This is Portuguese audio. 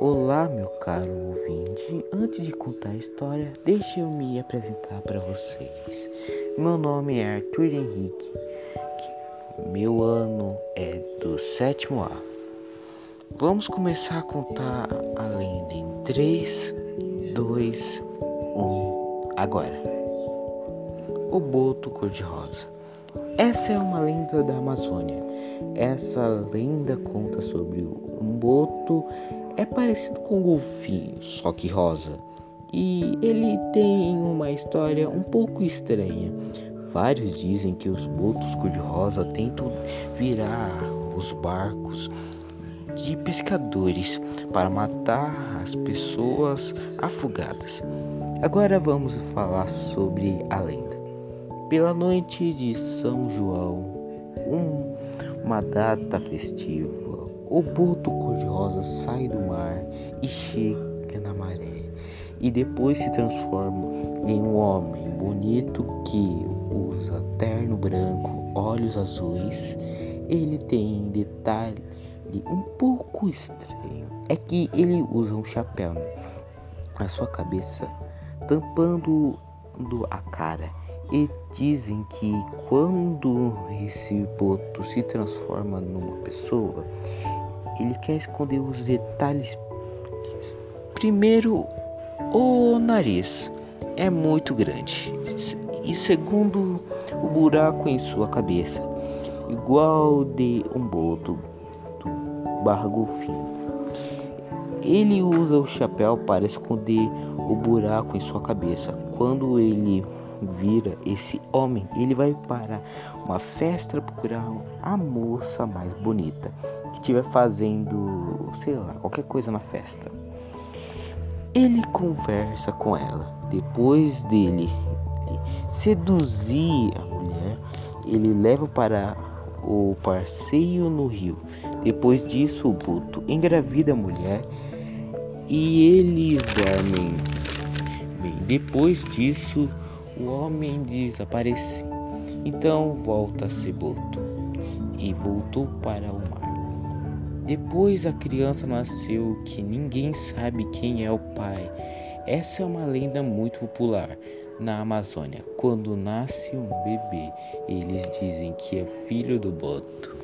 Olá, meu caro ouvinte. Antes de contar a história, deixe eu me apresentar para vocês. Meu nome é Arthur Henrique. Meu ano é do sétimo A. Vamos começar a contar a lenda em 3, 2, 1. Agora. O boto cor-de-rosa. Essa é uma lenda da Amazônia. Essa lenda conta sobre um boto é parecido com um golfinho, só que rosa. E ele tem uma história um pouco estranha. Vários dizem que os botos cor-de-rosa tentam virar os barcos de pescadores para matar as pessoas afogadas. Agora vamos falar sobre a lenda. Pela noite de São João, um, uma data festiva, o boto cor-de-rosa sai do mar e chega na maré, e depois se transforma em um homem bonito que usa terno branco, olhos azuis. Ele tem detalhe um pouco estranho: é que ele usa um chapéu na sua cabeça, tampando a cara. E dizem que quando esse boto se transforma numa pessoa, ele quer esconder os detalhes. Primeiro, o nariz é muito grande. E segundo, o buraco em sua cabeça, igual de um boto barra golfinho. Ele usa o chapéu para esconder o buraco em sua cabeça. Quando ele vira esse homem, ele vai para uma festa procurar a moça mais bonita que estiver fazendo, sei lá, qualquer coisa na festa. Ele conversa com ela. Depois dele seduzir a mulher, ele leva para o passeio no rio. Depois disso, o Buto engravida a mulher e eles dormem. Bem, depois disso, o homem desaparece. Então volta a ser Boto e voltou para o mar. Depois a criança nasceu que ninguém sabe quem é o pai. Essa é uma lenda muito popular na Amazônia. Quando nasce um bebê, eles dizem que é filho do boto.